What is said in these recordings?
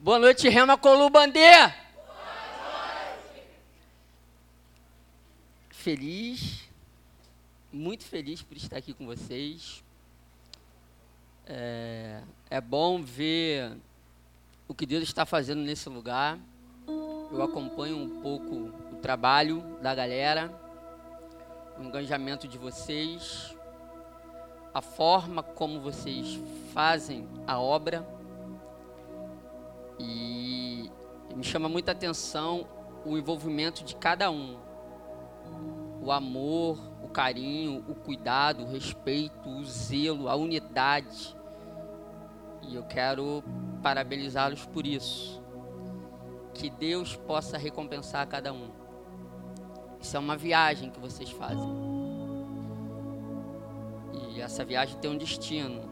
Boa noite, Rema Colubandê. Feliz, muito feliz por estar aqui com vocês. É, é bom ver o que Deus está fazendo nesse lugar. Eu acompanho um pouco o trabalho da galera, o engajamento de vocês, a forma como vocês fazem a obra. E me chama muita atenção o envolvimento de cada um. O amor, o carinho, o cuidado, o respeito, o zelo, a unidade. E eu quero parabenizá-los por isso. Que Deus possa recompensar a cada um. Isso é uma viagem que vocês fazem. E essa viagem tem um destino.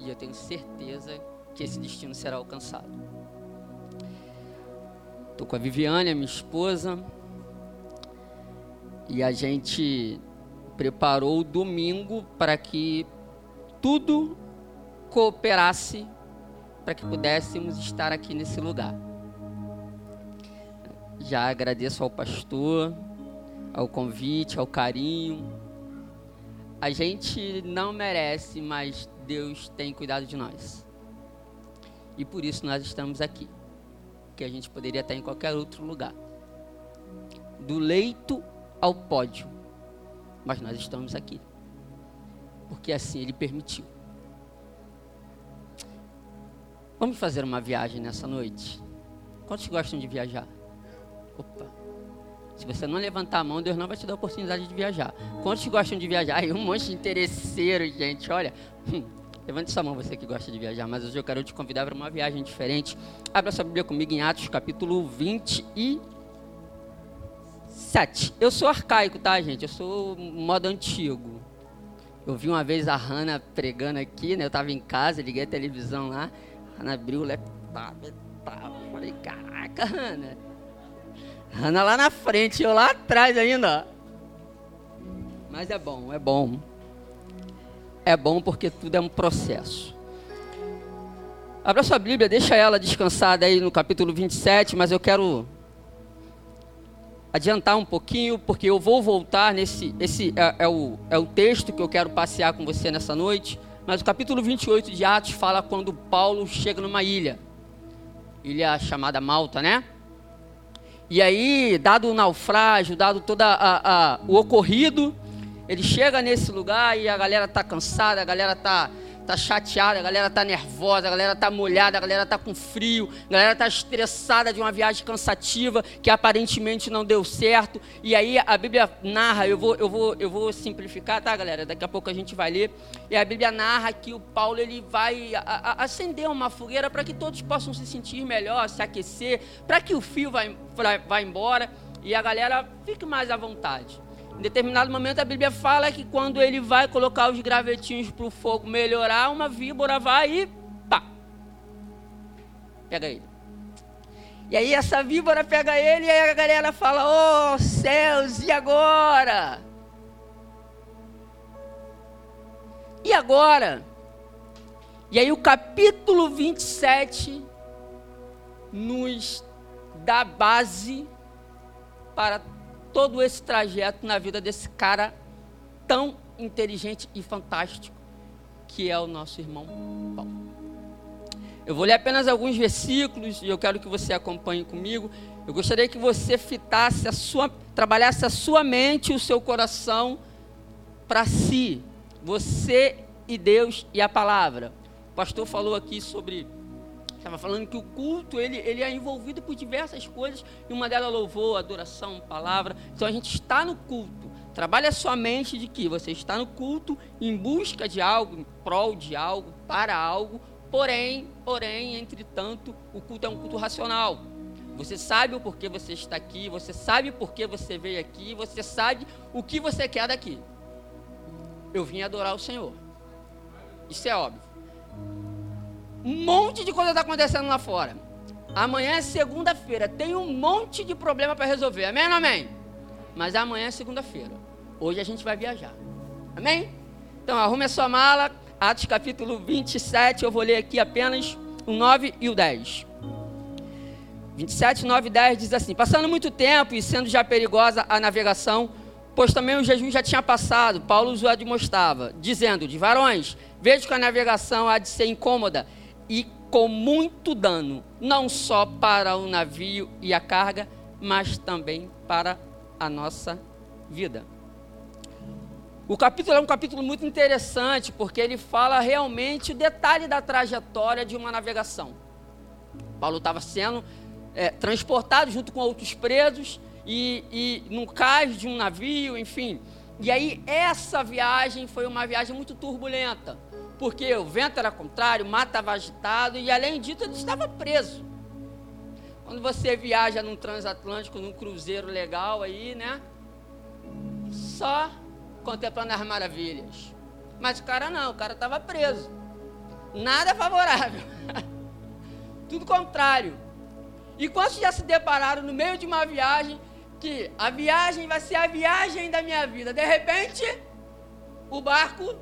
E eu tenho certeza que esse destino será alcançado. Estou com a Viviane, a minha esposa, e a gente preparou o domingo para que tudo cooperasse para que pudéssemos estar aqui nesse lugar. Já agradeço ao pastor, ao convite, ao carinho. A gente não merece, mas Deus tem cuidado de nós. E por isso nós estamos aqui. Que a gente poderia estar em qualquer outro lugar. Do leito ao pódio. Mas nós estamos aqui. Porque assim ele permitiu. Vamos fazer uma viagem nessa noite? Quantos gostam de viajar? Opa. Se você não levantar a mão, Deus não vai te dar a oportunidade de viajar. Quantos gostam de viajar? Aí um monte de interesseiros, gente. Olha, hum, Levante sua mão, você que gosta de viajar, mas hoje eu quero te convidar para uma viagem diferente. Abra sua Bíblia comigo em Atos, capítulo 27. Eu sou arcaico, tá, gente? Eu sou modo antigo. Eu vi uma vez a Hanna pregando aqui, né? Eu estava em casa, liguei a televisão lá. A Hanna abriu o laptop e tal. Falei, caraca, Hanna. Hanna lá na frente, eu lá atrás ainda, ó. Mas é bom, é bom é bom porque tudo é um processo. Abra sua Bíblia, deixa ela descansada aí no capítulo 27, mas eu quero adiantar um pouquinho, porque eu vou voltar nesse. Esse é, é, o, é o texto que eu quero passear com você nessa noite. Mas o capítulo 28 de Atos fala quando Paulo chega numa ilha. Ilha chamada Malta, né? E aí, dado o naufrágio, dado todo o ocorrido, ele chega nesse lugar e a galera tá cansada, a galera tá, tá chateada, a galera tá nervosa, a galera tá molhada, a galera tá com frio, a galera tá estressada de uma viagem cansativa que aparentemente não deu certo. E aí a Bíblia narra, eu vou, eu vou, eu vou simplificar, tá, galera? Daqui a pouco a gente vai ler. E a Bíblia narra que o Paulo ele vai a, a, acender uma fogueira para que todos possam se sentir melhor, se aquecer, para que o fio vá, vá embora e a galera fique mais à vontade. Em determinado momento a Bíblia fala que quando ele vai colocar os gravetinhos para o fogo melhorar, uma víbora vai e pá. Pega ele. E aí essa víbora pega ele e aí a galera fala: "Oh, céus, e agora?" E agora? E aí o capítulo 27 nos dá base para todo esse trajeto na vida desse cara tão inteligente e fantástico que é o nosso irmão Paulo. Eu vou ler apenas alguns versículos e eu quero que você acompanhe comigo. Eu gostaria que você fitasse a sua, trabalhasse a sua mente e o seu coração para si, você e Deus e a palavra. O pastor falou aqui sobre Estava falando que o culto ele, ele é envolvido por diversas coisas, e uma delas louvor, adoração, palavra. Então a gente está no culto. Trabalhe a sua mente de que você está no culto em busca de algo, em prol de algo, para algo. Porém, porém, entretanto, o culto é um culto racional. Você sabe o porquê você está aqui, você sabe por que você veio aqui, você sabe o que você quer daqui. Eu vim adorar o Senhor. Isso é óbvio. Um monte de coisa está acontecendo lá fora. Amanhã é segunda-feira. Tem um monte de problema para resolver. Amém ou amém? Mas amanhã é segunda-feira. Hoje a gente vai viajar. Amém? Então arrume a sua mala. Atos capítulo 27. Eu vou ler aqui apenas o 9 e o 10. 27, 9 e 10 diz assim: Passando muito tempo e sendo já perigosa a navegação, pois também o jejum já tinha passado, Paulo os admoestava, dizendo: De varões, vejo que a navegação há de ser incômoda e com muito dano, não só para o navio e a carga, mas também para a nossa vida. O capítulo é um capítulo muito interessante, porque ele fala realmente o detalhe da trajetória de uma navegação. Paulo estava sendo é, transportado junto com outros presos e, e num cais de um navio, enfim. E aí essa viagem foi uma viagem muito turbulenta, porque o vento era contrário, o mar estava agitado e além disso ele estava preso. Quando você viaja num transatlântico, num cruzeiro legal aí, né? Só contemplando as maravilhas. Mas o cara não, o cara estava preso. Nada favorável. Tudo contrário. E quantos já se depararam no meio de uma viagem que a viagem vai ser a viagem da minha vida? De repente, o barco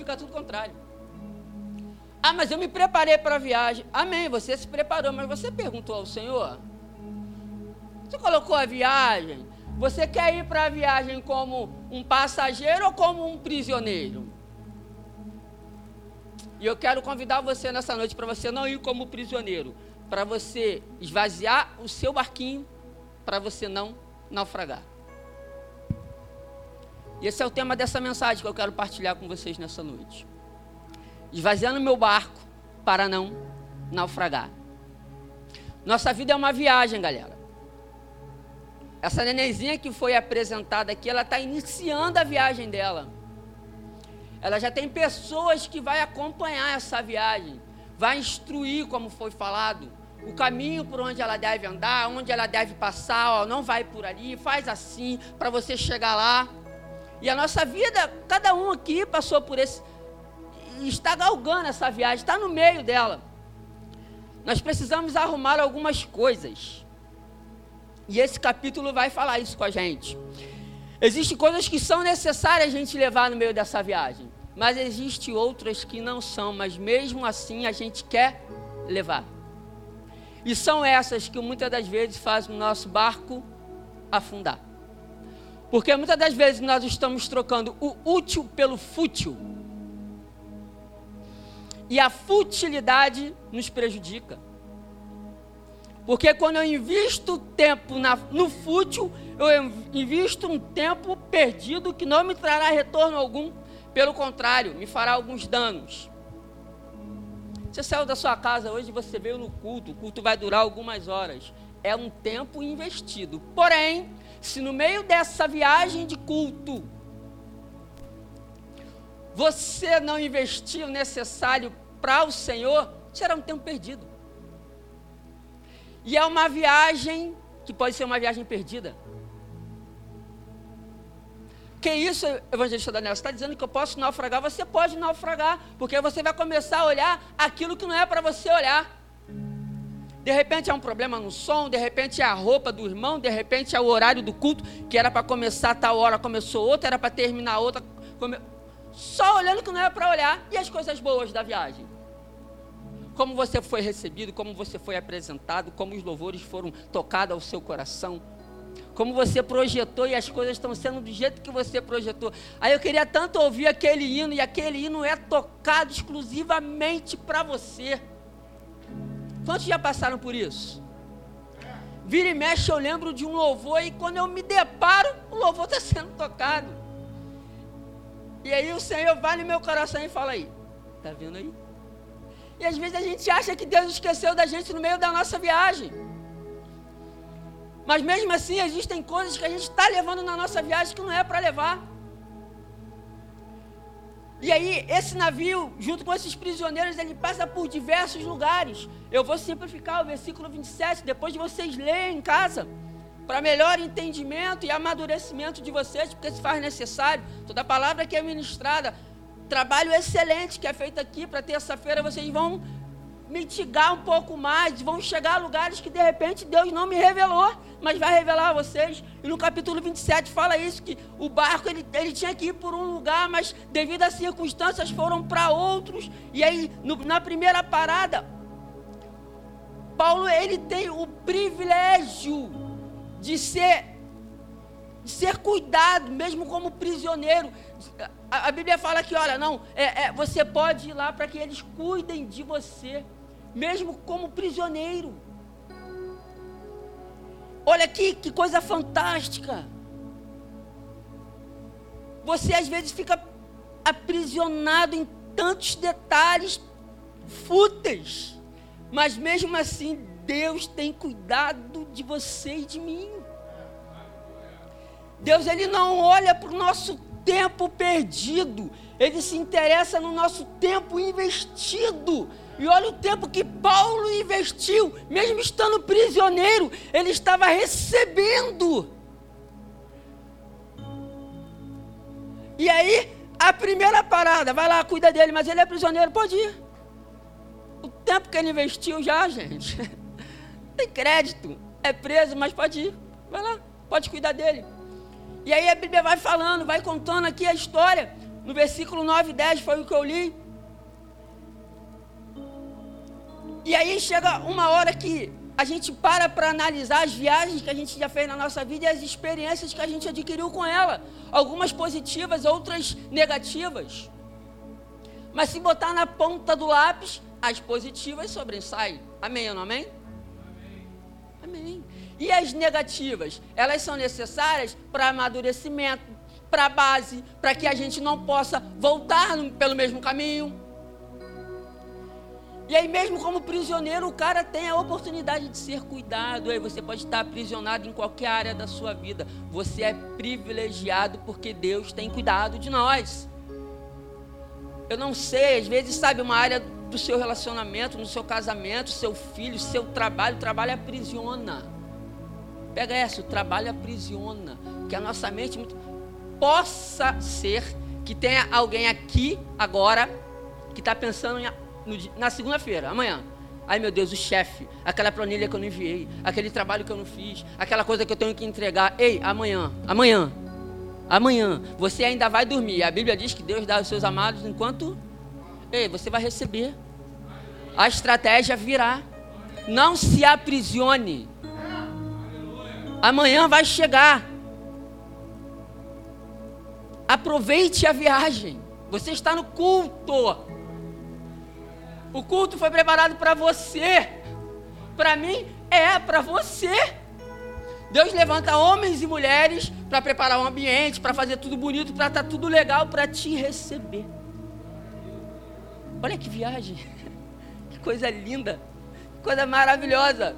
fica tudo contrário. Ah, mas eu me preparei para a viagem. Amém, você se preparou, mas você perguntou ao Senhor? Você colocou a viagem você quer ir para a viagem como um passageiro ou como um prisioneiro? E eu quero convidar você nessa noite para você não ir como prisioneiro, para você esvaziar o seu barquinho, para você não naufragar. E esse é o tema dessa mensagem que eu quero partilhar com vocês nessa noite. Esvaziando meu barco para não naufragar. Nossa vida é uma viagem, galera. Essa nenenzinha que foi apresentada aqui, ela está iniciando a viagem dela. Ela já tem pessoas que vai acompanhar essa viagem, vai instruir, como foi falado, o caminho por onde ela deve andar, onde ela deve passar, ó, não vai por ali, faz assim para você chegar lá. E a nossa vida, cada um aqui passou por esse, está galgando essa viagem, está no meio dela. Nós precisamos arrumar algumas coisas. E esse capítulo vai falar isso com a gente. Existem coisas que são necessárias a gente levar no meio dessa viagem, mas existem outras que não são, mas mesmo assim a gente quer levar. E são essas que muitas das vezes fazem o nosso barco afundar. Porque muitas das vezes nós estamos trocando o útil pelo fútil. E a futilidade nos prejudica. Porque quando eu invisto tempo na, no fútil, eu invisto um tempo perdido que não me trará retorno algum. Pelo contrário, me fará alguns danos. Você saiu da sua casa hoje, você veio no culto, o culto vai durar algumas horas. É um tempo investido. Porém, se no meio dessa viagem de culto, você não investir o necessário para o Senhor, será um tempo perdido. E é uma viagem que pode ser uma viagem perdida. Que isso, evangelista Daniel, está dizendo que eu posso naufragar? Você pode naufragar, porque você vai começar a olhar aquilo que não é para você olhar. De repente é um problema no som, de repente é a roupa do irmão, de repente é o horário do culto, que era para começar tal hora, começou outra, era para terminar outra. Come... Só olhando que não é para olhar, e as coisas boas da viagem como você foi recebido, como você foi apresentado, como os louvores foram tocados ao seu coração, como você projetou e as coisas estão sendo do jeito que você projetou. Aí eu queria tanto ouvir aquele hino e aquele hino é tocado exclusivamente para você. Quantos já passaram por isso? Vira e mexe, eu lembro de um louvor e quando eu me deparo, o louvor está sendo tocado. E aí o Senhor vai no meu coração e fala aí, tá vendo aí? E às vezes a gente acha que Deus esqueceu da gente no meio da nossa viagem. Mas mesmo assim, existem coisas que a gente está levando na nossa viagem que não é para levar. E aí, esse navio, junto com esses prisioneiros, ele passa por diversos lugares. Eu vou simplificar o versículo 27, depois de vocês lerem em casa, para melhor entendimento e amadurecimento de vocês, porque se faz necessário. Toda palavra que é ministrada trabalho excelente que é feito aqui para terça-feira. Vocês vão mitigar um pouco mais, vão chegar a lugares que de repente Deus não me revelou, mas vai revelar a vocês. E no capítulo 27 fala isso, que o barco ele, ele tinha que ir por um lugar, mas devido às circunstâncias foram para outros. E aí, no, na primeira parada, Paulo ele tem o privilégio de ser de ser cuidado, mesmo como prisioneiro. A, Bíblia fala que, olha, não, é, é, você pode ir lá para que eles cuidem de você mesmo como prisioneiro. Olha aqui, que coisa fantástica. Você às vezes fica aprisionado em tantos detalhes fúteis, mas mesmo assim Deus tem cuidado de você e de mim. Deus ele não olha para o nosso tempo perdido, ele se interessa no nosso tempo investido. E olha o tempo que Paulo investiu, mesmo estando prisioneiro, ele estava recebendo. E aí, a primeira parada, vai lá, cuida dele, mas ele é prisioneiro, pode ir. O tempo que ele investiu já, gente, tem crédito, é preso, mas pode ir. Vai lá, pode cuidar dele. E aí a Bíblia vai falando, vai contando aqui a história. No versículo 9 e 10 foi o que eu li. E aí chega uma hora que a gente para para analisar as viagens que a gente já fez na nossa vida e as experiências que a gente adquiriu com ela. Algumas positivas, outras negativas. Mas se botar na ponta do lápis, as positivas sobressaem. Amém ou não amém? Amém. amém. E as negativas? Elas são necessárias para amadurecimento, para base, para que a gente não possa voltar pelo mesmo caminho. E aí, mesmo como prisioneiro, o cara tem a oportunidade de ser cuidado. Aí você pode estar aprisionado em qualquer área da sua vida. Você é privilegiado porque Deus tem cuidado de nós. Eu não sei, às vezes, sabe, uma área do seu relacionamento, no seu casamento, seu filho, seu trabalho, o trabalho aprisiona. Pega essa, o trabalho aprisiona. Que a nossa mente possa ser que tenha alguém aqui agora que está pensando em na segunda-feira, amanhã. Ai meu Deus, o chefe, aquela planilha que eu não enviei, aquele trabalho que eu não fiz, aquela coisa que eu tenho que entregar. Ei, amanhã, amanhã, amanhã, você ainda vai dormir. A Bíblia diz que Deus dá aos seus amados enquanto. Ei, você vai receber. A estratégia virá. Não se aprisione. Amanhã vai chegar. Aproveite a viagem. Você está no culto. O culto foi preparado para você. Para mim, é para você. Deus levanta homens e mulheres para preparar o um ambiente, para fazer tudo bonito, para estar tá tudo legal, para te receber. Olha que viagem. Que coisa linda. Que coisa maravilhosa.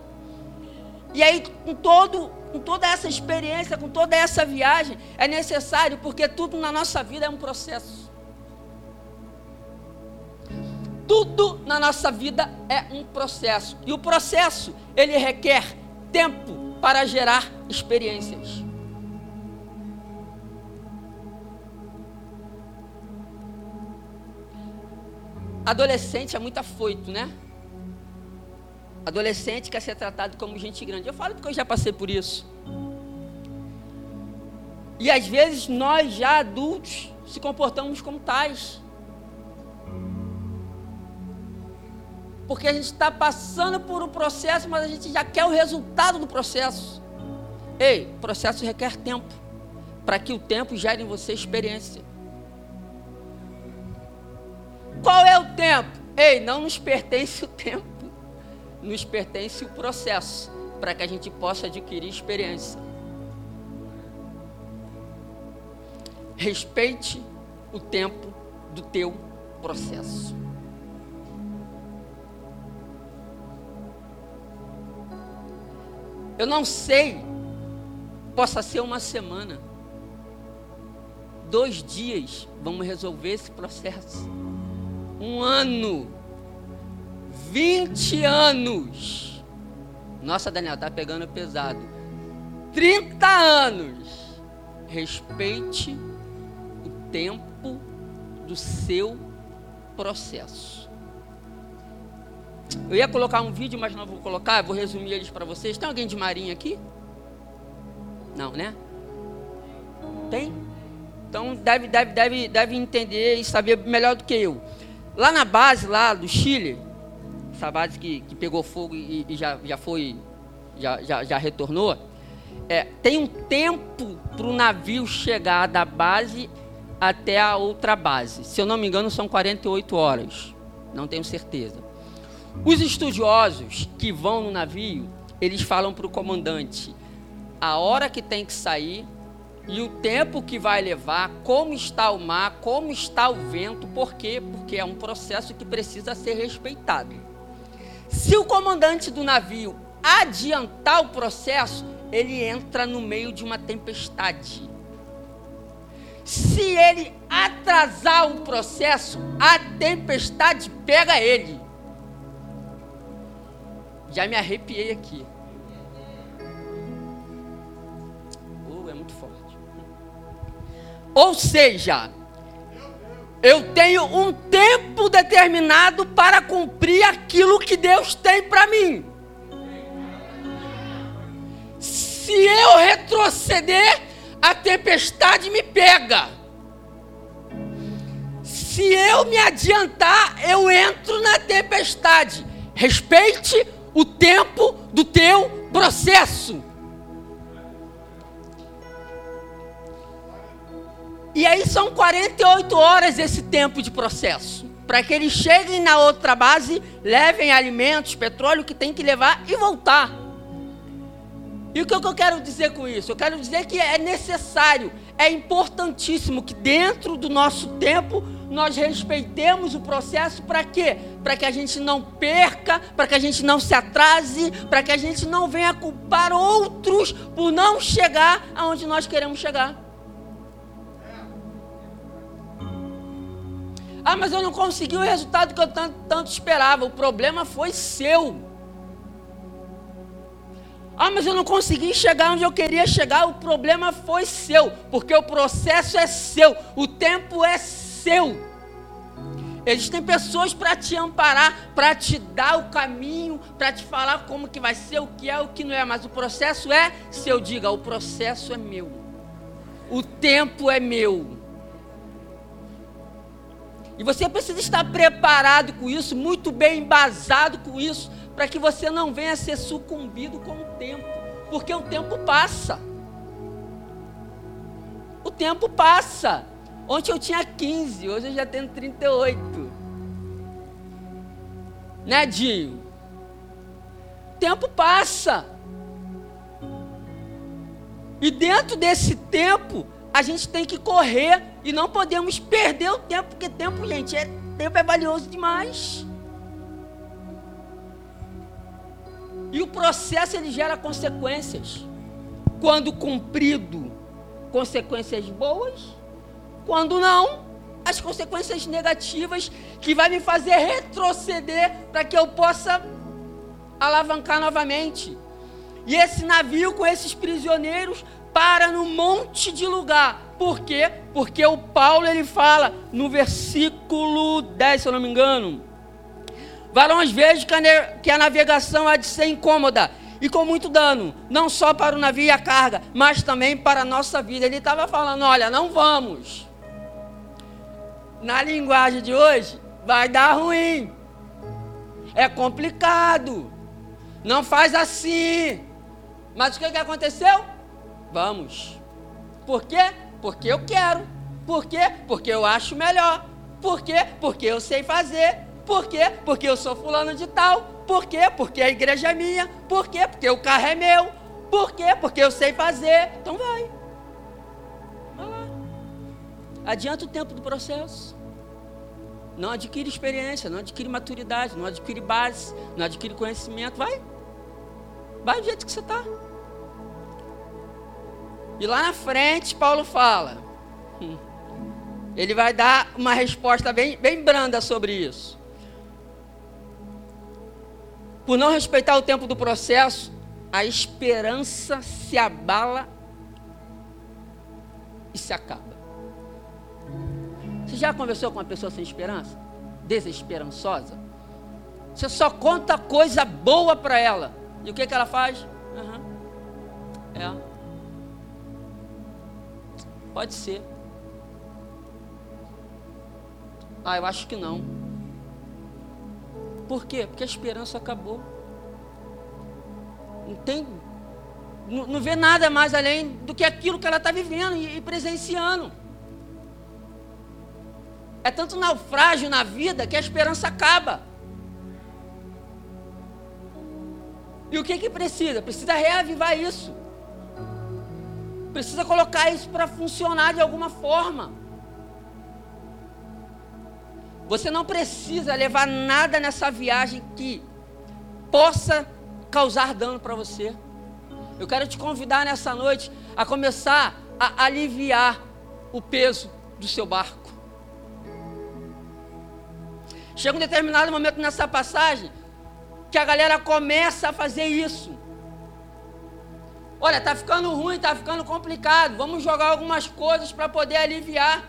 E aí, com, todo, com toda essa experiência, com toda essa viagem, é necessário, porque tudo na nossa vida é um processo. Tudo na nossa vida é um processo. E o processo, ele requer tempo para gerar experiências. Adolescente é muito afoito, né? Adolescente quer ser tratado como gente grande. Eu falo porque eu já passei por isso. E às vezes nós já adultos se comportamos como tais. Porque a gente está passando por um processo, mas a gente já quer o resultado do processo. Ei, processo requer tempo. Para que o tempo gere em você experiência. Qual é o tempo? Ei, não nos pertence o tempo. Nos pertence o processo. Para que a gente possa adquirir experiência. Respeite o tempo do teu processo. Eu não sei, possa ser uma semana, dois dias, vamos resolver esse processo. Um ano, vinte anos. Nossa, Daniel, tá pegando pesado. 30 anos. Respeite o tempo do seu processo. Eu ia colocar um vídeo, mas não vou colocar, vou resumir eles para vocês. Tem alguém de Marinha aqui? Não, né? Tem? Então deve, deve, deve, deve entender e saber melhor do que eu. Lá na base lá do Chile, essa base que, que pegou fogo e, e já, já foi, já, já, já retornou, é, tem um tempo para o navio chegar da base até a outra base. Se eu não me engano, são 48 horas. Não tenho certeza. Os estudiosos que vão no navio, eles falam para o comandante a hora que tem que sair e o tempo que vai levar, como está o mar, como está o vento, por quê? Porque é um processo que precisa ser respeitado. Se o comandante do navio adiantar o processo, ele entra no meio de uma tempestade. Se ele atrasar o processo, a tempestade pega ele. Já me arrepiei aqui. Oh, é muito forte. Ou seja, eu tenho um tempo determinado para cumprir aquilo que Deus tem para mim. Se eu retroceder, a tempestade me pega. Se eu me adiantar, eu entro na tempestade. Respeite o tempo do teu processo. E aí são 48 horas esse tempo de processo. Para que eles cheguem na outra base, levem alimentos, petróleo que tem que levar e voltar. E o que eu quero dizer com isso? Eu quero dizer que é necessário, é importantíssimo que dentro do nosso tempo nós respeitemos o processo para quê? Para que a gente não perca, para que a gente não se atrase, para que a gente não venha culpar outros por não chegar aonde nós queremos chegar. Ah, mas eu não consegui o resultado que eu tanto, tanto esperava. O problema foi seu. Ah, mas eu não consegui chegar onde eu queria chegar. O problema foi seu, porque o processo é seu, o tempo é seu. Existem pessoas para te amparar, para te dar o caminho, para te falar como que vai ser, o que é, o que não é. Mas o processo é seu. Diga, o processo é meu. O tempo é meu. E você precisa estar preparado com isso, muito bem embasado com isso, para que você não venha ser sucumbido com o tempo, porque o tempo passa. O tempo passa. Ontem eu tinha 15, hoje eu já tenho 38. Né, Dinho? Tempo passa. E dentro desse tempo, a gente tem que correr e não podemos perder o tempo, porque tempo, gente, é, tempo é valioso demais. E o processo ele gera consequências. Quando cumprido, consequências boas. Quando não, as consequências negativas que vai me fazer retroceder para que eu possa alavancar novamente. E esse navio com esses prisioneiros para num monte de lugar. Por quê? Porque o Paulo ele fala no versículo 10, se eu não me engano, Varões, vejo que a navegação há de ser incômoda e com muito dano, não só para o navio e a carga, mas também para a nossa vida. Ele estava falando: olha, não vamos. Na linguagem de hoje, vai dar ruim. É complicado. Não faz assim. Mas o que, que aconteceu? Vamos. Por quê? Porque eu quero. Por quê? Porque eu acho melhor. Por quê? Porque eu sei fazer. Por quê? Porque eu sou fulano de tal. Por quê? Porque a igreja é minha. Por quê? Porque o carro é meu. Por quê? Porque eu sei fazer. Então vai. Adianta o tempo do processo. Não adquire experiência, não adquire maturidade, não adquire base, não adquire conhecimento. Vai. Vai do jeito que você está. E lá na frente, Paulo fala. Hum, ele vai dar uma resposta bem, bem branda sobre isso. Por não respeitar o tempo do processo, a esperança se abala e se acaba. Você já conversou com uma pessoa sem esperança? Desesperançosa? Você só conta coisa boa para ela. E o que, que ela faz? Uhum. É. Pode ser. Ah, eu acho que não. Por quê? Porque a esperança acabou. Não tem. Não, não vê nada mais além do que aquilo que ela está vivendo e, e presenciando. É tanto naufrágio na vida que a esperança acaba. E o que que precisa? Precisa reavivar isso. Precisa colocar isso para funcionar de alguma forma. Você não precisa levar nada nessa viagem que possa causar dano para você. Eu quero te convidar nessa noite a começar a aliviar o peso do seu barco. Chega um determinado momento nessa passagem que a galera começa a fazer isso. Olha, tá ficando ruim, tá ficando complicado. Vamos jogar algumas coisas para poder aliviar.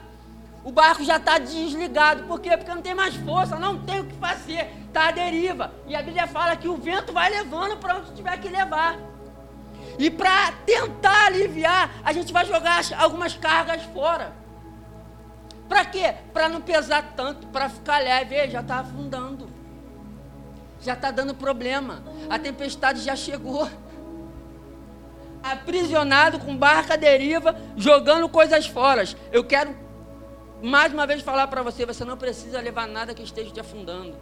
O barco já está desligado. Por quê? Porque não tem mais força, não tem o que fazer. Está à deriva. E a Bíblia fala que o vento vai levando para onde tiver que levar. E para tentar aliviar, a gente vai jogar algumas cargas fora. Para quê? Para não pesar tanto, para ficar leve. Ei, já está afundando. Já está dando problema. A tempestade já chegou. Aprisionado com barca deriva, jogando coisas fora. Eu quero mais uma vez falar para você, você não precisa levar nada que esteja te afundando.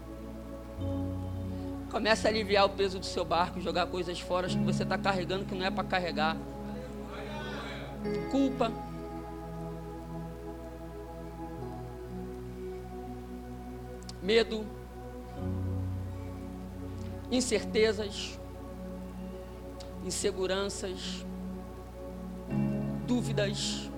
Comece a aliviar o peso do seu barco, jogar coisas fora que você está carregando que não é para carregar. Culpa. Medo. Incertezas. Inseguranças. Dúvidas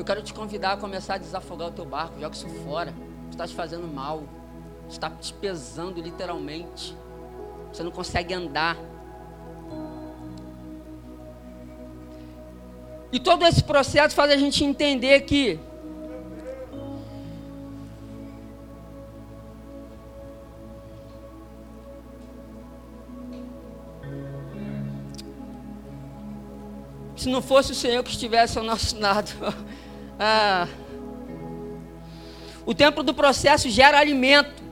Eu quero te convidar a começar a desafogar o teu barco. Joga isso fora. Tu está te fazendo mal. Está te pesando literalmente. Você não consegue andar. E todo esse processo faz a gente entender que se não fosse o Senhor que estivesse ao nosso lado, Ah. O tempo do processo gera alimento.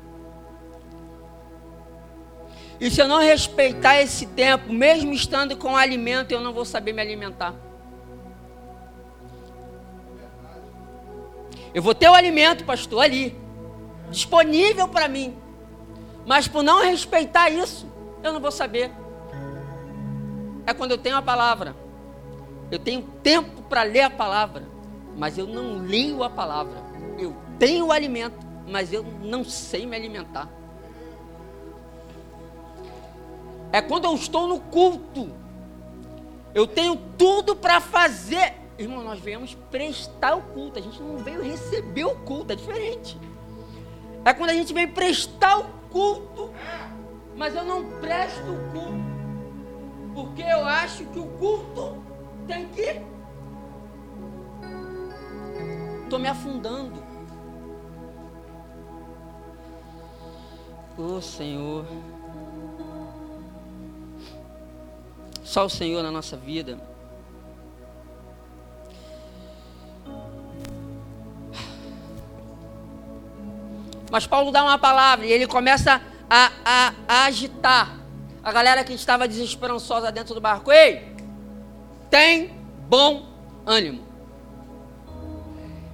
E se eu não respeitar esse tempo, mesmo estando com alimento, eu não vou saber me alimentar. Eu vou ter o alimento, pastor, ali, disponível para mim. Mas por não respeitar isso, eu não vou saber. É quando eu tenho a palavra. Eu tenho tempo para ler a palavra mas eu não leio a palavra. Eu tenho alimento, mas eu não sei me alimentar. É quando eu estou no culto. Eu tenho tudo para fazer. Irmão, nós viemos prestar o culto. A gente não veio receber o culto, é diferente. É quando a gente vem prestar o culto, mas eu não presto o culto. Porque eu acho que o culto tem que Estou me afundando. Oh Senhor. Só o Senhor na nossa vida. Mas Paulo dá uma palavra e ele começa a, a, a, agitar a galera que estava desesperançosa dentro do barco. Ei, tem bom ânimo.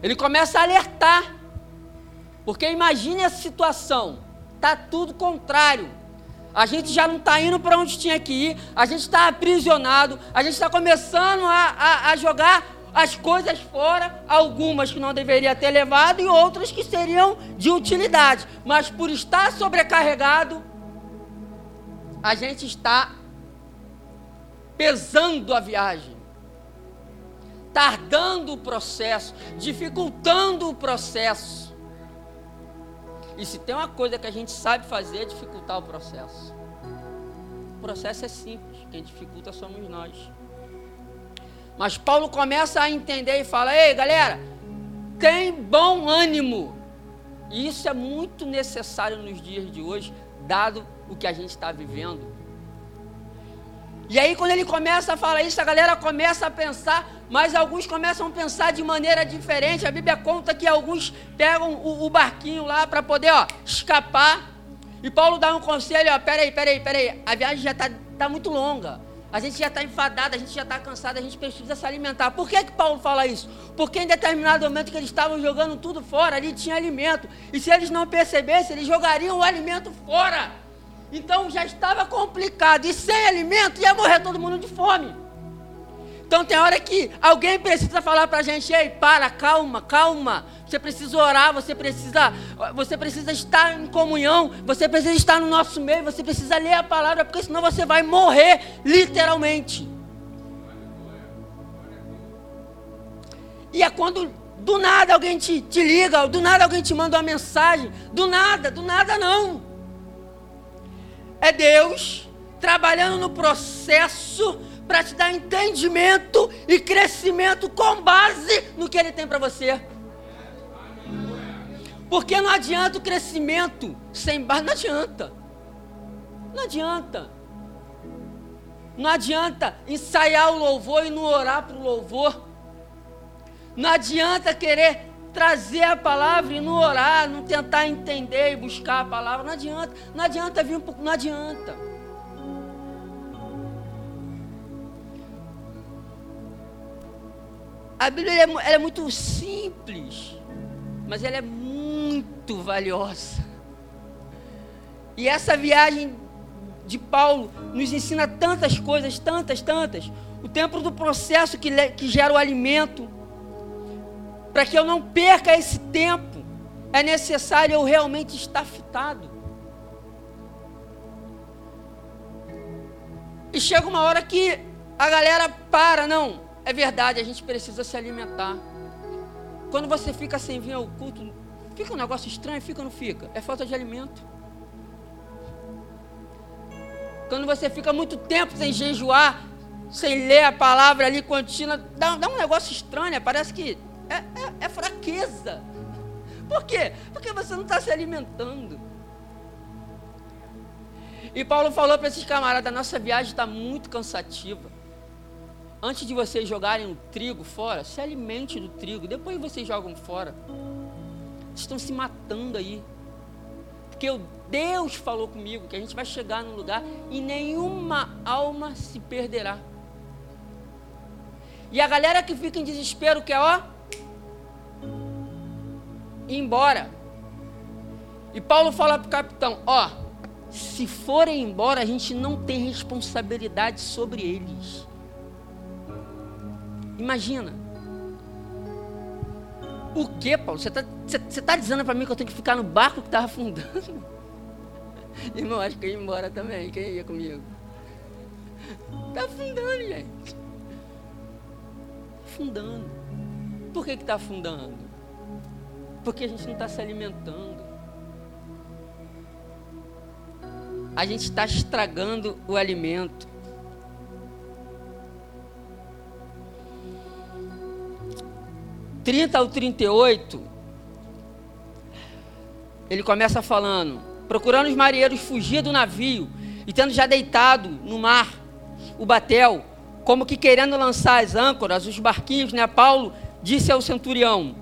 Ele começa a alertar. Porque imagine a situação. Está tudo contrário. A gente já não está indo para onde tinha que ir. A gente está aprisionado. A gente está começando a, a, a jogar as coisas fora, algumas que não deveria ter levado e outras que seriam de utilidade. Mas por estar sobrecarregado, a gente está pesando a viagem tardando o processo, dificultando o processo. E se tem uma coisa que a gente sabe fazer é dificultar o processo. O processo é simples, quem dificulta somos nós. Mas Paulo começa a entender e fala: Ei, galera, tem bom ânimo. E isso é muito necessário nos dias de hoje, dado o que a gente está vivendo. E aí, quando ele começa a falar isso, a galera começa a pensar, mas alguns começam a pensar de maneira diferente. A Bíblia conta que alguns pegam o, o barquinho lá para poder ó, escapar. E Paulo dá um conselho: ó, peraí, peraí, peraí, a viagem já está tá muito longa. A gente já está enfadado, a gente já está cansado, a gente precisa se alimentar. Por que, que Paulo fala isso? Porque em determinado momento que eles estavam jogando tudo fora, ali tinha alimento. E se eles não percebessem, eles jogariam o alimento fora. Então já estava complicado. E sem alimento ia morrer todo mundo de fome. Então tem hora que alguém precisa falar para a gente, ei, para, calma, calma. Você precisa orar, você precisa, você precisa estar em comunhão, você precisa estar no nosso meio, você precisa ler a palavra, porque senão você vai morrer, literalmente. E é quando do nada alguém te, te liga, do nada alguém te manda uma mensagem, do nada, do nada não é Deus trabalhando no processo para te dar entendimento e crescimento com base no que Ele tem para você. Porque não adianta o crescimento sem base, não adianta. Não adianta. Não adianta ensaiar o louvor e não orar para o louvor. Não adianta querer trazer a palavra e não orar, não tentar entender e buscar a palavra. Não adianta, não adianta vir um pouco, não adianta. A Bíblia é, ela é muito simples, mas ela é muito valiosa. E essa viagem de Paulo nos ensina tantas coisas, tantas, tantas. O tempo do processo que, que gera o alimento, para que eu não perca esse tempo, é necessário eu realmente estar fitado. E chega uma hora que a galera para, não, é verdade, a gente precisa se alimentar. Quando você fica sem vir ao culto, fica um negócio estranho, fica ou não fica? É falta de alimento. Quando você fica muito tempo sem jejuar, sem ler a palavra ali contínua, dá, dá um negócio estranho, parece que é, é, é fraqueza. Por quê? Porque você não está se alimentando. E Paulo falou para esses camaradas: nossa viagem está muito cansativa. Antes de vocês jogarem o trigo fora, se alimente do trigo, depois vocês jogam fora. Vocês estão se matando aí. Porque o Deus falou comigo que a gente vai chegar num lugar e nenhuma alma se perderá. E a galera que fica em desespero quer, ó, ir embora. E Paulo fala para o capitão: Ó, se forem embora, a gente não tem responsabilidade sobre eles. Imagina. O que, Paulo? Você está tá dizendo para mim que eu tenho que ficar no barco que estava afundando? Irmão, acho que eu ia embora também. Quem ia comigo? Está afundando, gente. Afundando. Por que está afundando? Porque a gente não está se alimentando. A gente está estragando o alimento. Trinta ao 38, ele começa falando, procurando os marinheiros fugir do navio, e tendo já deitado no mar o batel, como que querendo lançar as âncoras, os barquinhos, né? Paulo disse ao centurião: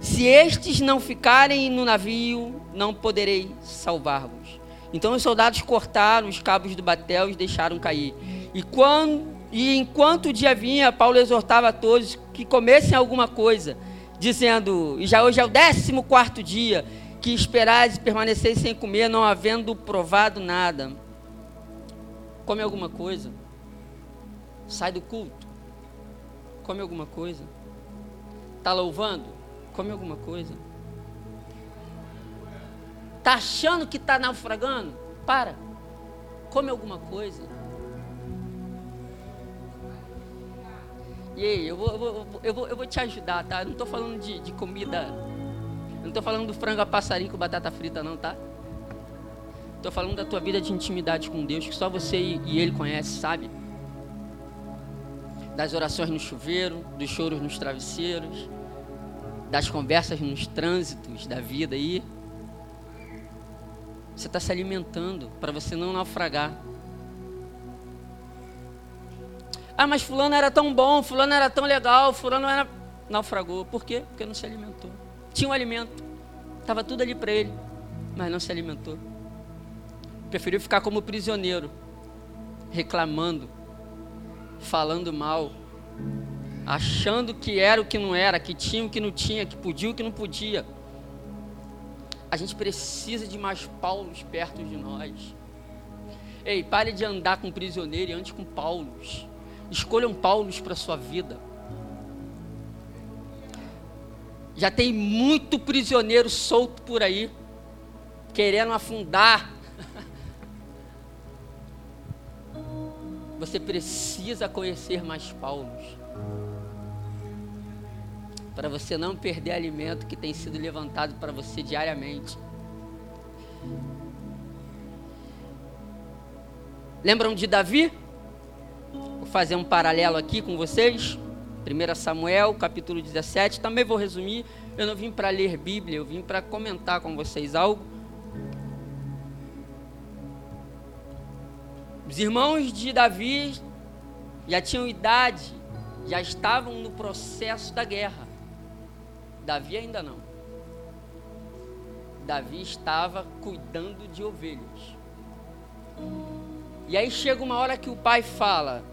se estes não ficarem no navio, não poderei salvar-vos. Então os soldados cortaram os cabos do batel e os deixaram cair. E, quando, e enquanto o dia vinha, Paulo exortava a todos que comessem alguma coisa, dizendo: E já hoje é o décimo quarto dia, que esperais e permaneceis sem comer, não havendo provado nada. Come alguma coisa. Sai do culto. Come alguma coisa. Está louvando? Come alguma coisa. Está achando que está naufragando? Para. Come alguma coisa. E aí, eu vou, eu vou, eu vou, eu vou te ajudar, tá? Eu não estou falando de, de comida. Eu não estou falando do frango a passarinho com batata frita, não, tá? Estou falando da tua vida de intimidade com Deus, que só você e, e Ele conhece, sabe? Das orações no chuveiro, dos choros nos travesseiros das conversas nos trânsitos da vida aí. Você está se alimentando para você não naufragar. Ah, mas fulano era tão bom, fulano era tão legal, fulano era naufragou. Por quê? Porque não se alimentou. Tinha um alimento. Estava tudo ali para ele, mas não se alimentou. Preferiu ficar como prisioneiro, reclamando, falando mal, achando que era o que não era, que tinha o que não tinha, que podia o que não podia. A gente precisa de mais Paulos perto de nós. Ei, pare de andar com prisioneiro e ande com Paulos. Escolham Paulos para sua vida. Já tem muito prisioneiro solto por aí, querendo afundar. Você precisa conhecer mais Paulos para você não perder alimento que tem sido levantado para você diariamente. Lembram de Davi? Vou fazer um paralelo aqui com vocês. 1 Samuel, capítulo 17. Também vou resumir. Eu não vim para ler Bíblia, eu vim para comentar com vocês algo. Os irmãos de Davi já tinham idade, já estavam no processo da guerra. Davi ainda não. Davi estava cuidando de ovelhas. E aí chega uma hora que o pai fala: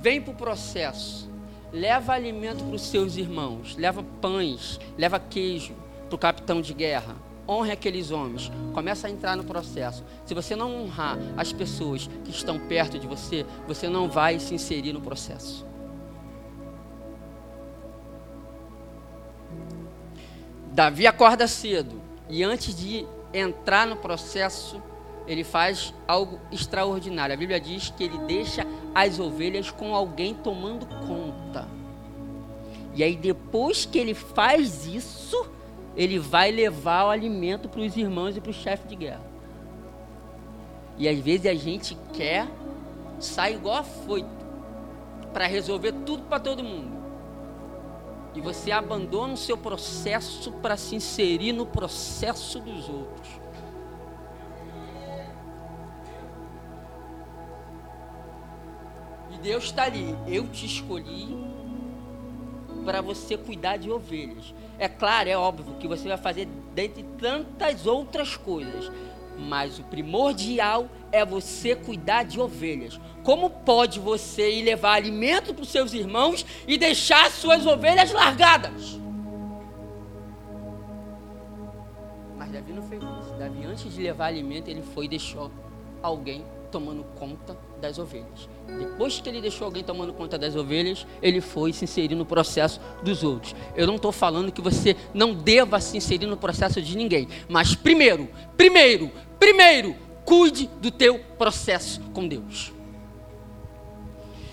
vem para o processo, leva alimento para os seus irmãos, leva pães, leva queijo para o capitão de guerra, honre aqueles homens, começa a entrar no processo. Se você não honrar as pessoas que estão perto de você, você não vai se inserir no processo. Davi acorda cedo e antes de entrar no processo, ele faz algo extraordinário. A Bíblia diz que ele deixa as ovelhas com alguém tomando conta. E aí, depois que ele faz isso, ele vai levar o alimento para os irmãos e para o chefe de guerra. E às vezes a gente quer sair igual a foito para resolver tudo para todo mundo e você abandona o seu processo para se inserir no processo dos outros. E Deus está ali, eu te escolhi para você cuidar de ovelhas. É claro, é óbvio que você vai fazer dentre tantas outras coisas, mas o primordial é você cuidar de ovelhas. Como pode você ir levar alimento para os seus irmãos e deixar suas ovelhas largadas? Mas Davi não fez isso. Davi, antes de levar alimento, ele foi e deixou alguém tomando conta das ovelhas. Depois que ele deixou alguém tomando conta das ovelhas, ele foi se inserir no processo dos outros. Eu não estou falando que você não deva se inserir no processo de ninguém, mas primeiro, primeiro, primeiro, cuide do teu processo com Deus.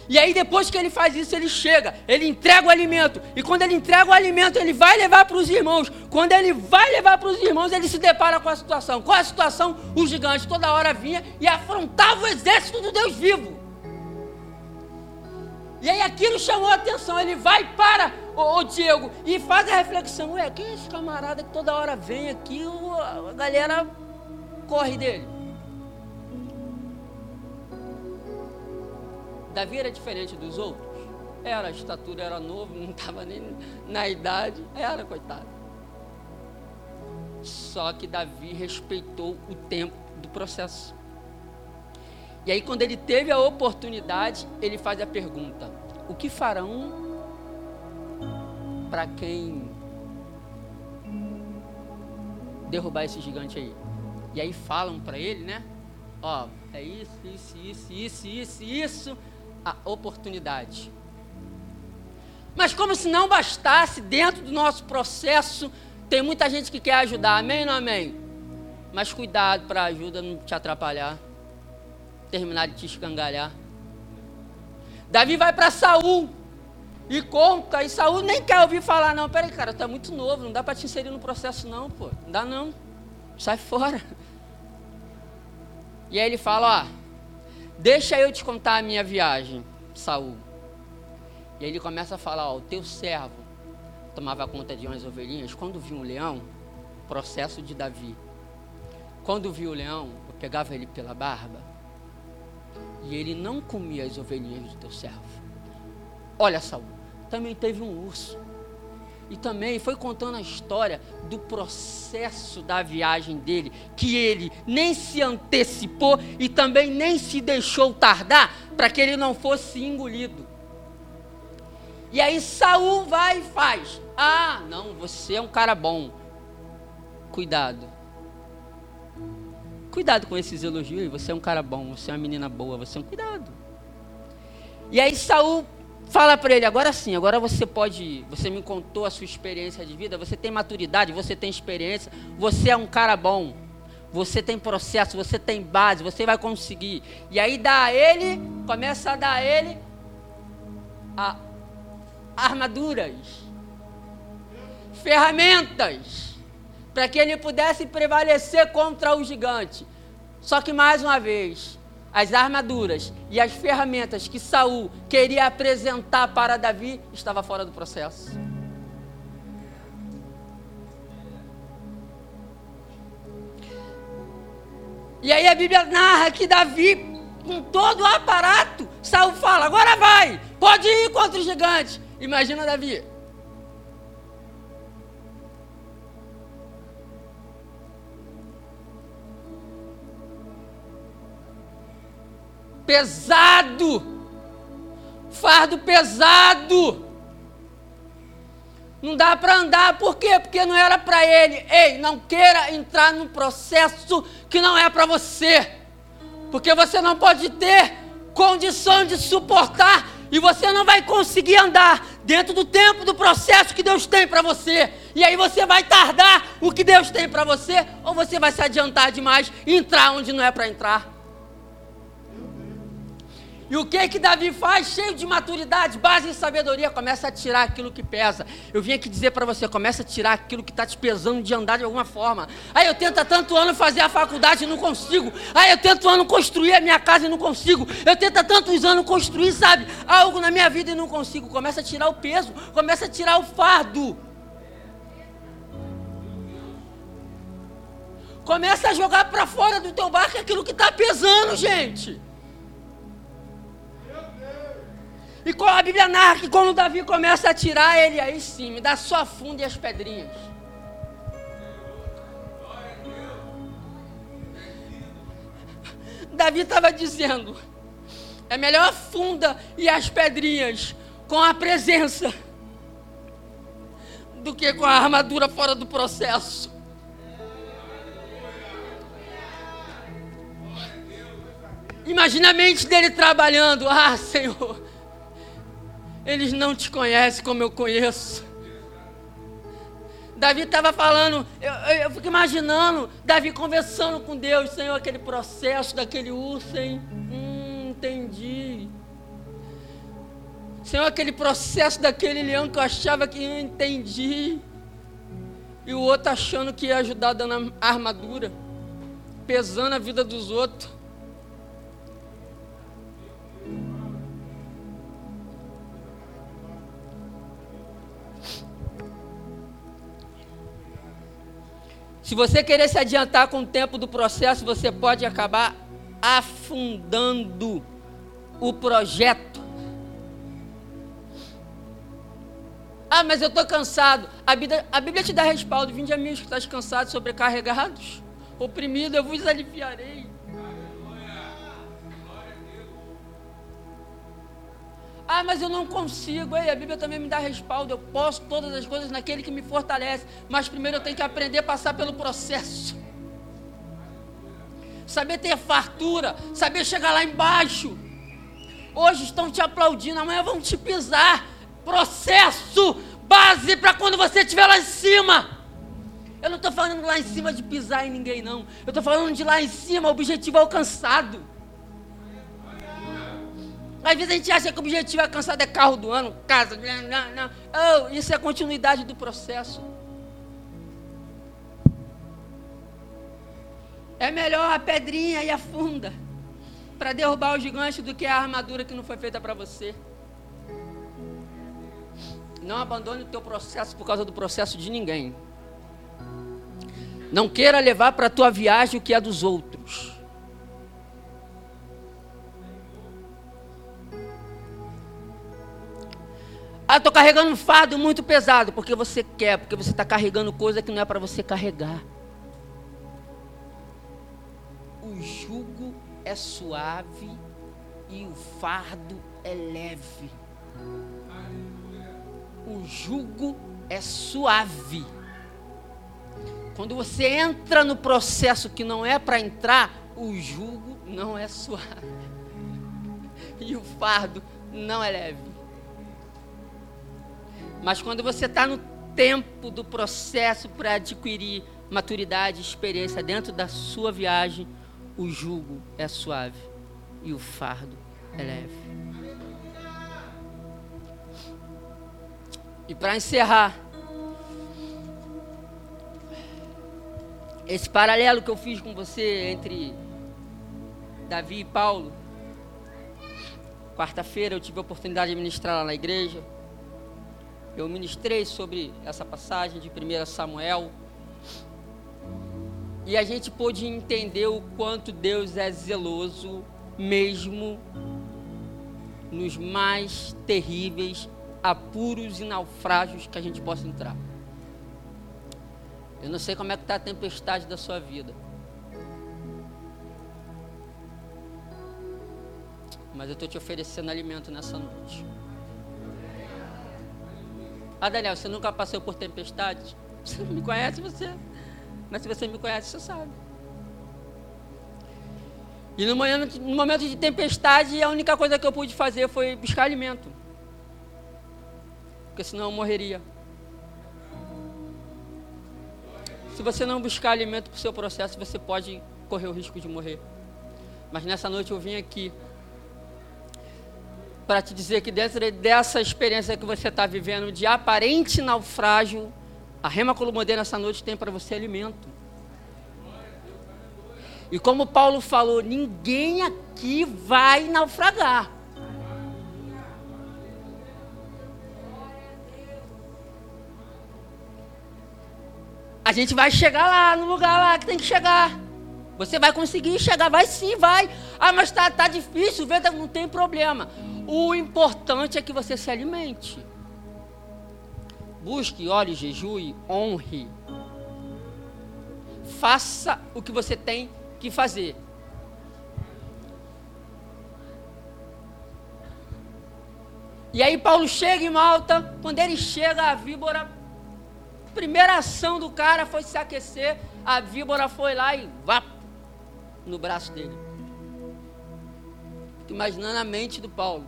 E aí, depois que ele faz isso, ele chega, ele entrega o alimento. E quando ele entrega o alimento, ele vai levar para os irmãos. Quando ele vai levar para os irmãos, ele se depara com a situação. Qual a situação? O gigante toda hora vinha e afrontava o exército do Deus vivo. E aí aquilo chamou a atenção. Ele vai para o, o Diego e faz a reflexão: Ué, quem é esse camarada que toda hora vem aqui? a galera corre dele. Davi era diferente dos outros? Era, a estatura era novo, não estava nem na idade, era, coitado. Só que Davi respeitou o tempo do processo. E aí, quando ele teve a oportunidade, ele faz a pergunta: O que farão para quem derrubar esse gigante aí? E aí falam para ele, né? Ó, é isso, isso, isso, isso, isso, isso a oportunidade. Mas como se não bastasse, dentro do nosso processo, tem muita gente que quer ajudar, amém ou não amém? Mas cuidado para a ajuda não te atrapalhar, terminar de te escangalhar. Davi vai para Saul e conta, e Saul nem quer ouvir falar, não. Peraí, cara, tá muito novo, não dá para te inserir no processo, não, pô. Não dá não. Sai fora. E aí ele fala, ó. Deixa eu te contar a minha viagem, Saul. E aí ele começa a falar, ó, o teu servo tomava conta de umas ovelhinhas, quando viu um leão, processo de Davi. quando viu o leão, eu pegava ele pela barba e ele não comia as ovelhinhas do teu servo. Olha, Saul, também teve um urso. E também foi contando a história do processo da viagem dele, que ele nem se antecipou e também nem se deixou tardar para que ele não fosse engolido. E aí Saul vai e faz. Ah, não, você é um cara bom. Cuidado. Cuidado com esses elogios. Você é um cara bom, você é uma menina boa, você é um cuidado. E aí Saul fala para ele, agora sim, agora você pode. Você me contou a sua experiência de vida, você tem maturidade, você tem experiência, você é um cara bom. Você tem processo, você tem base, você vai conseguir. E aí dá a ele, começa a dar a ele a armaduras, ferramentas, para que ele pudesse prevalecer contra o gigante. Só que mais uma vez, as armaduras e as ferramentas que Saul queria apresentar para Davi estava fora do processo. E aí a Bíblia narra que Davi, com todo o aparato, Saul fala: agora vai, pode ir contra o gigante. Imagina Davi. Pesado. Fardo pesado. Não dá para andar, por quê? Porque não era para ele. Ei, não queira entrar num processo que não é para você. Porque você não pode ter condição de suportar e você não vai conseguir andar dentro do tempo do processo que Deus tem para você. E aí você vai tardar o que Deus tem para você, ou você vai se adiantar demais e entrar onde não é para entrar. E o que que Davi faz? Cheio de maturidade, base em sabedoria, começa a tirar aquilo que pesa. Eu vim aqui dizer para você, começa a tirar aquilo que está te pesando de andar de alguma forma. Aí eu tento há tanto ano fazer a faculdade e não consigo. Aí eu tento ano construir a minha casa e não consigo. Eu tento há tantos anos construir, sabe, algo na minha vida e não consigo. Começa a tirar o peso, começa a tirar o fardo. Começa a jogar para fora do teu barco aquilo que está pesando, gente. E a Bíblia narra que quando Davi começa a tirar, ele aí sim, me dá só a funda e as pedrinhas. Davi estava dizendo: é melhor a funda e as pedrinhas com a presença do que com a armadura fora do processo. Imagina a mente dele trabalhando. Ah, Senhor, eles não te conhecem como eu conheço. Davi estava falando, eu, eu, eu, fico imaginando Davi conversando com Deus, Senhor, aquele processo daquele urso, hein? Hum, entendi. Senhor, aquele processo daquele leão que eu achava que eu entendi. E o outro achando que ia ajudar dando armadura, pesando a vida dos outros. Se você querer se adiantar com o tempo do processo, você pode acabar afundando o projeto. Ah, mas eu estou cansado. A Bíblia, a Bíblia te dá respaldo. Vinde a mim que estás cansados, sobrecarregados, oprimido, eu vos aliviarei. Ah, mas eu não consigo. Ei, a Bíblia também me dá respaldo. Eu posso todas as coisas naquele que me fortalece. Mas primeiro eu tenho que aprender a passar pelo processo. Saber ter fartura. Saber chegar lá embaixo. Hoje estão te aplaudindo, amanhã vão te pisar. Processo, base para quando você estiver lá em cima. Eu não estou falando lá em cima de pisar em ninguém, não. Eu estou falando de lá em cima, objetivo alcançado. Às vezes a gente acha que o objetivo é alcançado é carro do ano, casa. Não, não. Oh, isso é a continuidade do processo. É melhor a pedrinha e a funda para derrubar o gigante do que a armadura que não foi feita para você. Não abandone o teu processo por causa do processo de ninguém. Não queira levar para a tua viagem o que é dos outros. Ah, estou carregando um fardo muito pesado, porque você quer, porque você está carregando coisa que não é para você carregar. O jugo é suave e o fardo é leve. O jugo é suave. Quando você entra no processo que não é para entrar, o jugo não é suave. E o fardo não é leve. Mas quando você está no tempo do processo para adquirir maturidade e experiência dentro da sua viagem, o jugo é suave e o fardo é leve. E para encerrar, esse paralelo que eu fiz com você entre Davi e Paulo, quarta-feira eu tive a oportunidade de ministrar lá na igreja. Eu ministrei sobre essa passagem de 1 Samuel. E a gente pôde entender o quanto Deus é zeloso, mesmo nos mais terríveis apuros e naufrágios que a gente possa entrar. Eu não sei como é que está a tempestade da sua vida. Mas eu estou te oferecendo alimento nessa noite. Ah, Daniel, você nunca passou por tempestades? Você não me conhece, você. Mas se você me conhece, você sabe. E no momento, no momento de tempestade, a única coisa que eu pude fazer foi buscar alimento. Porque senão eu morreria. Se você não buscar alimento para o seu processo, você pode correr o risco de morrer. Mas nessa noite eu vim aqui para te dizer que dentro dessa experiência que você está vivendo de aparente naufrágio, a Rema Colomodê nessa noite tem para você alimento. E como Paulo falou, ninguém aqui vai naufragar. A gente vai chegar lá, no lugar lá que tem que chegar. Você vai conseguir chegar, vai sim, vai. Ah, mas tá, tá difícil, venda, não tem problema. O importante é que você se alimente. Busque, ore, jejue, honre. Faça o que você tem que fazer. E aí Paulo chega em Malta, quando ele chega, a víbora, primeira ação do cara foi se aquecer, a víbora foi lá e vá no braço dele. Fico imaginando a mente do Paulo.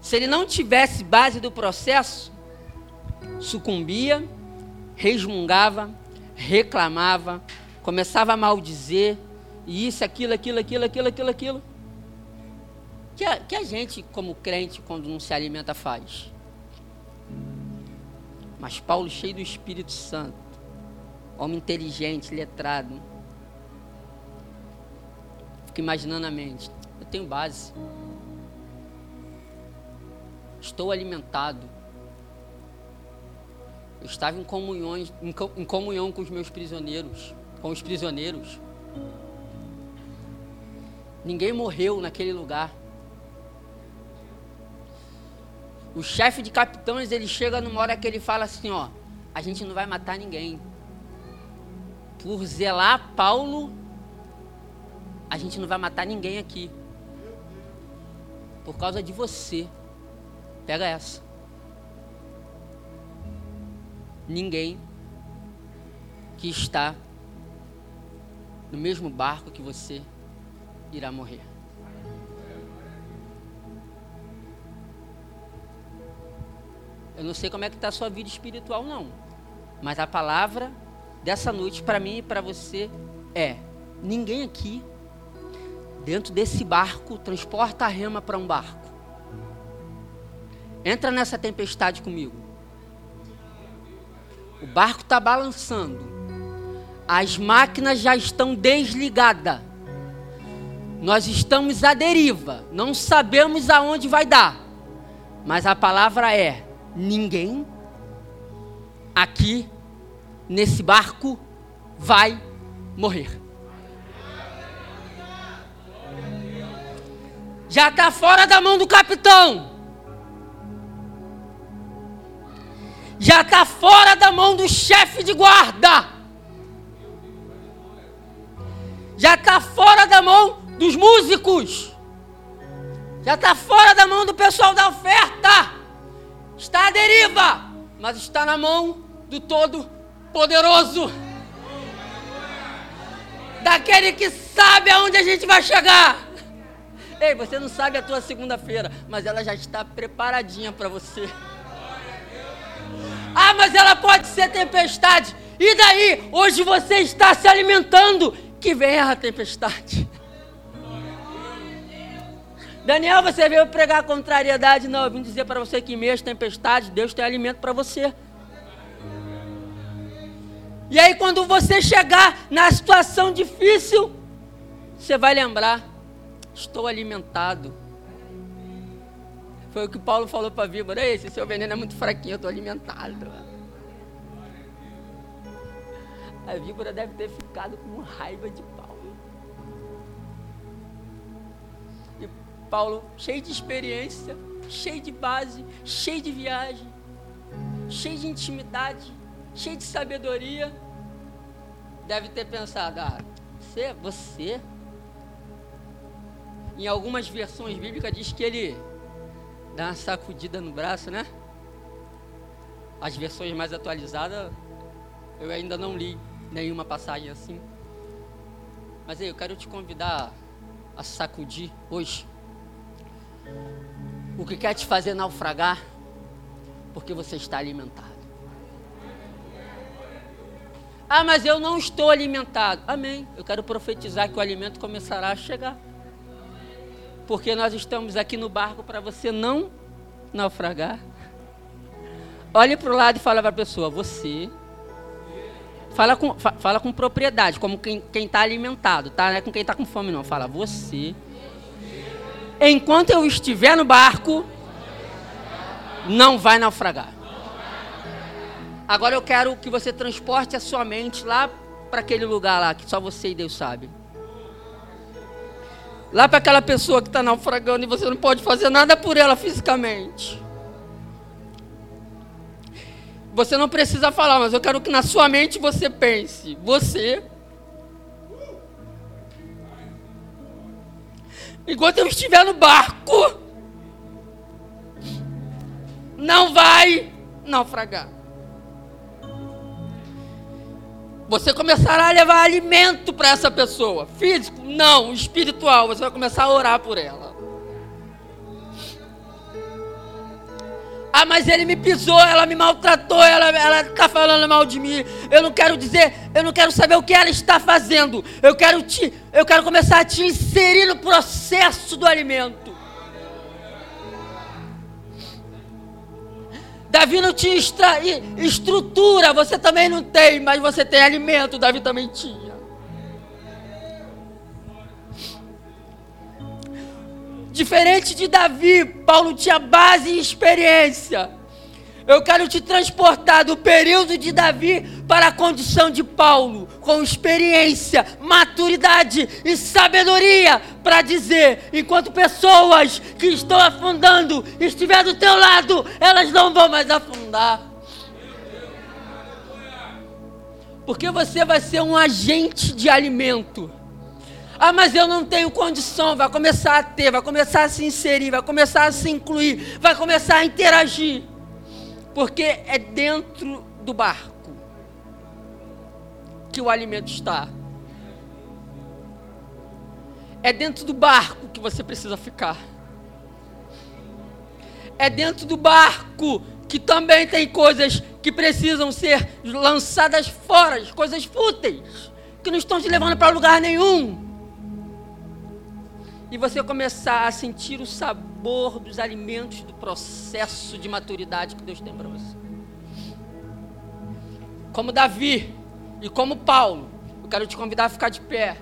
Se ele não tivesse base do processo, sucumbia, resmungava, reclamava, começava a maldizer, e isso, aquilo, aquilo, aquilo, aquilo, aquilo, aquilo. Que a, que a gente, como crente, quando não se alimenta, faz. Mas Paulo, cheio do Espírito Santo, homem inteligente, letrado, fica imaginando a mente. Eu tenho base estou alimentado. Eu estava em, comunhões, em comunhão com os meus prisioneiros, com os prisioneiros. Ninguém morreu naquele lugar. O chefe de capitães, ele chega numa hora que ele fala assim, ó, a gente não vai matar ninguém. Por zelar Paulo, a gente não vai matar ninguém aqui. Por causa de você. Pega essa. Ninguém que está no mesmo barco que você irá morrer. Eu não sei como é que está a sua vida espiritual, não. Mas a palavra dessa noite para mim e para você é: ninguém aqui dentro desse barco transporta a rema para um barco. Entra nessa tempestade comigo. O barco está balançando. As máquinas já estão desligadas. Nós estamos à deriva. Não sabemos aonde vai dar. Mas a palavra é: ninguém aqui, nesse barco, vai morrer. Já está fora da mão do capitão. Já está fora da mão do chefe de guarda. Já está fora da mão dos músicos. Já está fora da mão do pessoal da oferta. Está à deriva, mas está na mão do Todo-Poderoso. Daquele que sabe aonde a gente vai chegar. Ei, você não sabe a tua segunda-feira, mas ela já está preparadinha para você. Ah, mas ela pode ser tempestade. E daí? Hoje você está se alimentando. Que venha a tempestade. Daniel, você veio pregar contrariedade? Não, eu vim dizer para você que em meio às tempestades, Deus tem alimento para você. E aí, quando você chegar na situação difícil, você vai lembrar: estou alimentado. Foi o que Paulo falou para a víbora: esse seu veneno é muito fraquinho, eu estou alimentado. A víbora deve ter ficado com raiva de Paulo, cheio de experiência, cheio de base, cheio de viagem, cheio de intimidade, cheio de sabedoria, deve ter pensado: ah, você, você. Em algumas versões bíblicas diz que ele dá uma sacudida no braço, né? As versões mais atualizadas, eu ainda não li nenhuma passagem assim. Mas aí, eu quero te convidar a sacudir hoje o que quer te fazer naufragar, porque você está alimentado. Ah, mas eu não estou alimentado. Amém. Eu quero profetizar que o alimento começará a chegar. Porque nós estamos aqui no barco para você não naufragar. Olhe para o lado e fala para a pessoa: você. Fala com, fala com propriedade, como quem está alimentado, tá? Não é com quem está com fome, não. Fala, você enquanto eu estiver no barco, não vai naufragar. Agora eu quero que você transporte a sua mente lá para aquele lugar lá que só você e Deus sabe. Lá para aquela pessoa que está naufragando e você não pode fazer nada por ela fisicamente. Você não precisa falar, mas eu quero que na sua mente você pense: você enquanto eu estiver no barco, não vai naufragar. Você começará a levar alimento para essa pessoa, físico, não, espiritual. Você vai começar a orar por ela. Ah, mas ele me pisou, ela me maltratou, ela, ela está falando mal de mim. Eu não quero dizer, eu não quero saber o que ela está fazendo. Eu quero te, eu quero começar a te inserir no processo do alimento. Davi não tinha estrutura, você também não tem, mas você tem alimento, Davi também tinha. Diferente de Davi, Paulo tinha base e experiência. Eu quero te transportar do período de Davi para a condição de Paulo, com experiência, maturidade e sabedoria, para dizer: enquanto pessoas que estão afundando estiver do teu lado, elas não vão mais afundar. Porque você vai ser um agente de alimento. Ah, mas eu não tenho condição. Vai começar a ter, vai começar a se inserir, vai começar a se incluir, vai começar a interagir. Porque é dentro do barco que o alimento está. É dentro do barco que você precisa ficar. É dentro do barco que também tem coisas que precisam ser lançadas fora, coisas fúteis, que não estão te levando para lugar nenhum e você começar a sentir o sabor dos alimentos do processo de maturidade que Deus tem para você. Como Davi e como Paulo, eu quero te convidar a ficar de pé.